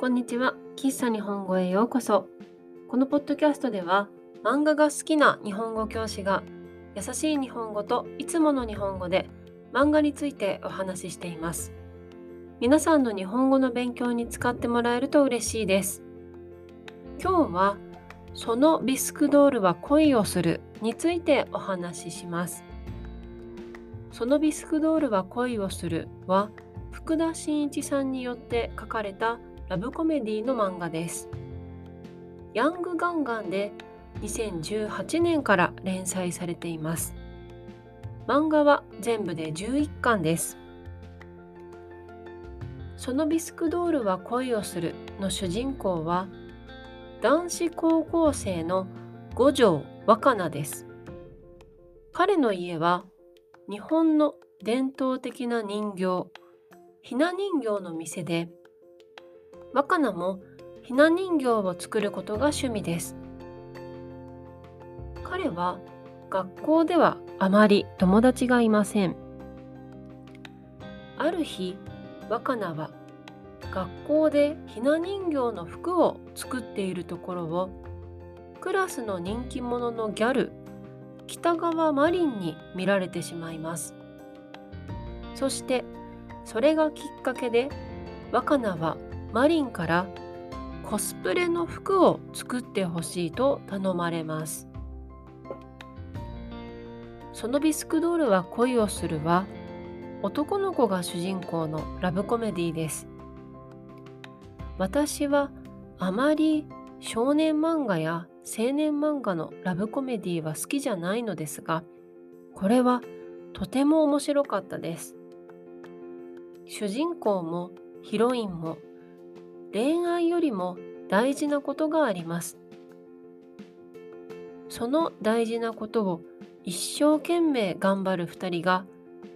こんにちは。喫茶日本語へようこそ。このポッドキャストでは、漫画が好きな日本語教師が優しい日本語といつもの日本語で漫画についてお話ししています。皆さんの日本語の勉強に使ってもらえると嬉しいです。今日は、そのビスクドールは恋をするについてお話しします。そのビスクドールは恋をするは福田真一さんによって書かれたラブコメディの漫画です。ヤングガンガンで2018年から連載されています。漫画は全部で11巻です。そのビスクドールは恋をするの主人公は男子高校生の五条若菜です。彼の家は日本の伝統的な人形、ひな人形の店で若菜もひな人形を作ることが趣味です。彼は学校ではあまり友達がいません。ある日、若菜は学校でひな人形の服を作っているところをクラスの人気者のギャル北川マリンに見られてしまいます。そしてそれがきっかけで若菜はマリンからコスプレの服を作ってほしいと頼まれます。そのビスクドールは恋をするは男の子が主人公のラブコメディです。私はあまり少年漫画や青年漫画のラブコメディは好きじゃないのですが、これはとても面白かったです。主人公もヒロインも恋愛よりも大事なことがあります。その大事なことを一生懸命頑張る2人が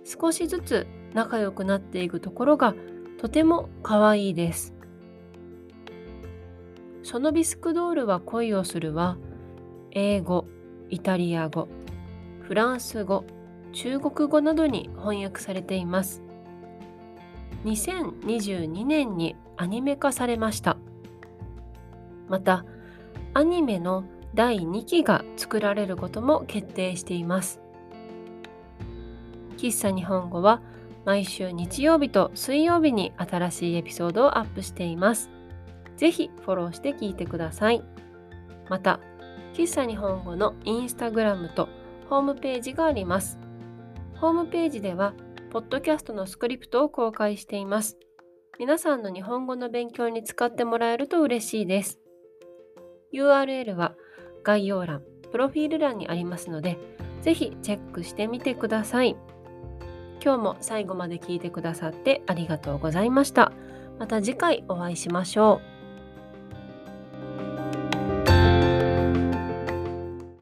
少しずつ仲良くなっていくところがとても可愛いです。そのビスクドールは恋をするは英語、イタリア語、フランス語、中国語などに翻訳されています。2022年にアニメ化されました。またアニメの第2期が作られることも決定しています。喫茶日本語は毎週日曜日と水曜日に新しいエピソードをアップしています。ぜひフォローして聞いてください。また喫茶日本語のインスタグラムとホームページがあります。ホームページではポッドキャストのスクリプトを公開しています。皆さんの日本語の勉強に使ってもらえると嬉しいです。URL は概要欄、プロフィール欄にありますので、ぜひチェックしてみてください。今日も最後まで聞いてくださってありがとうございました。また次回お会いしましょう。